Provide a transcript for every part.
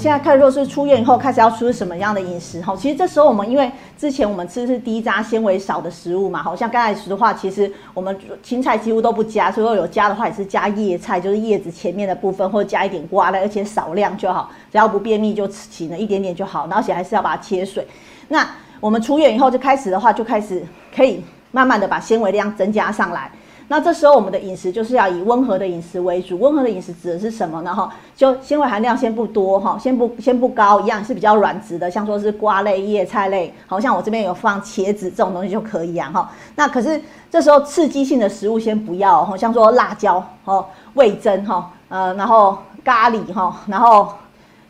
现在开始若是出院以后开始要吃什么样的饮食哈？其实这时候我们因为之前我们吃的是低渣纤维少的食物嘛，好像刚才说的话，其实我们青菜几乎都不加，所以有加的话也是加叶菜，就是叶子前面的部分，或者加一点瓜类，而且少量就好，只要不便秘就吃了一点点就好，而且还是要把它切碎。那我们出院以后就开始的话，就开始可以慢慢的把纤维量增加上来。那这时候我们的饮食就是要以温和的饮食为主。温和的饮食指的是什么呢？哈，就纤维含量先不多哈，先不先不高，一样是比较软质的，像说是瓜类、叶菜类，好像我这边有放茄子这种东西就可以啊哈。那可是这时候刺激性的食物先不要哈，像说辣椒哦、味增哈、呃，然后咖喱哈，然后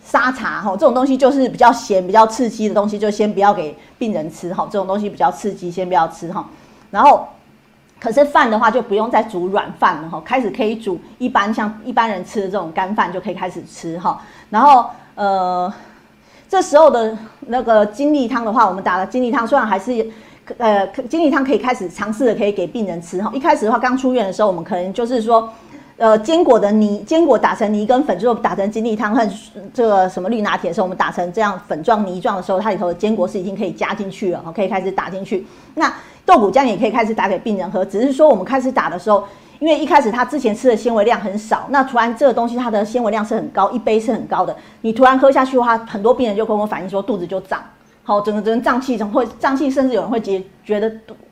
沙茶哈，这种东西就是比较咸、比较刺激的东西，就先不要给病人吃哈。这种东西比较刺激，先不要吃哈。然后。可是饭的话就不用再煮软饭了哈，开始可以煮一般像一般人吃的这种干饭就可以开始吃哈。然后呃，这时候的那个精力汤的话，我们打了精力汤，虽然还是呃精力汤可以开始尝试的可以给病人吃哈。一开始的话，刚出院的时候，我们可能就是说。呃，坚果的泥，坚果打成泥跟粉之后，打成精力汤和这个什么绿拿铁的时候，我们打成这样粉状泥状的时候，它里头的坚果是已经可以加进去了，可以开始打进去。那豆谷浆也可以开始打给病人喝，只是说我们开始打的时候，因为一开始他之前吃的纤维量很少，那突然这个东西它的纤维量是很高，一杯是很高的，你突然喝下去的话，很多病人就跟我反映说肚子就胀，好，整个整个胀气，会胀气，甚至有人会觉觉得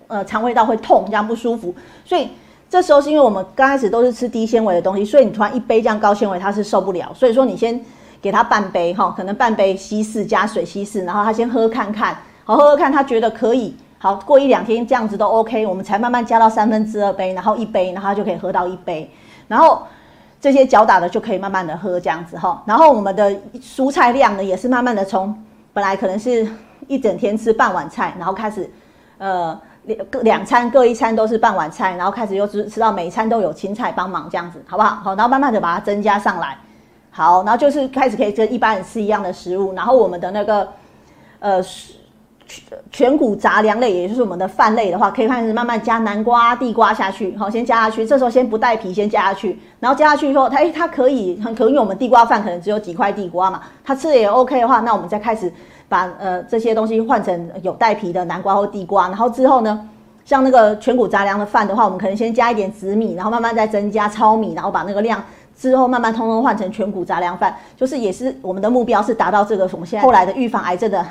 呃肠胃道会痛，这样不舒服，所以。这时候是因为我们刚开始都是吃低纤维的东西，所以你突然一杯这样高纤维，他是受不了。所以说你先给他半杯哈，可能半杯稀释加水稀释，然后他先喝看看，好喝喝看，他觉得可以，好过一两天这样子都 OK，我们才慢慢加到三分之二杯，然后一杯，然后他就可以喝到一杯，然后这些搅打的就可以慢慢的喝这样子哈。然后我们的蔬菜量呢，也是慢慢的从本来可能是一整天吃半碗菜，然后开始呃。各两餐各一餐都是半碗菜，然后开始又吃吃到每一餐都有青菜帮忙这样子，好不好？好，然后慢慢的把它增加上来。好，然后就是开始可以跟一般人吃一样的食物，然后我们的那个呃全全谷杂粮类，也就是我们的饭类的话，可以开始慢慢加南瓜、地瓜下去。好，先加下去，这时候先不带皮，先加下去，然后加下去以后，它哎它可以很可能，因为我们地瓜饭可能只有几块地瓜嘛，它吃的也 OK 的话，那我们再开始。把呃这些东西换成有带皮的南瓜或地瓜，然后之后呢，像那个全谷杂粮的饭的话，我们可能先加一点紫米，然后慢慢再增加糙米，然后把那个量之后慢慢通通换成全谷杂粮饭，就是也是我们的目标是达到这个我们现在后来的预防癌症的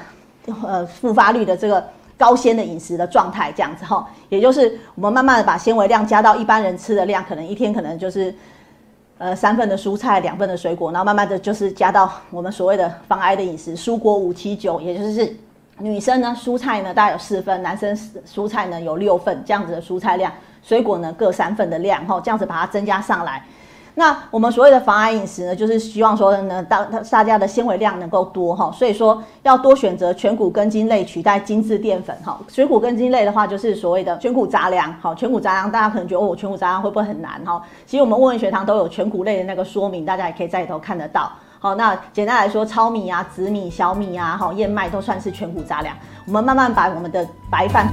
呃复发率的这个高纤的饮食的状态这样子哈，也就是我们慢慢的把纤维量加到一般人吃的量，可能一天可能就是。呃，三份的蔬菜，两份的水果，然后慢慢的就是加到我们所谓的防癌的饮食，蔬果五七九，也就是女生呢，蔬菜呢大概有四份，男生蔬菜呢有六份这样子的蔬菜量，水果呢各三份的量，哈，这样子把它增加上来。那我们所谓的防癌饮食呢，就是希望说呢，大大家的纤维量能够多哈，所以说要多选择全谷根茎类取代精致淀粉哈。全谷根茎类的话，就是所谓的全谷杂粮，好，全谷杂粮大家可能觉得哦，全谷杂粮会不会很难哈？其实我们问问学堂都有全谷类的那个说明，大家也可以在里头看得到。好，那简单来说，糙米啊、紫米、小米啊、哈燕麦都算是全谷杂粮。我们慢慢把我们的白饭。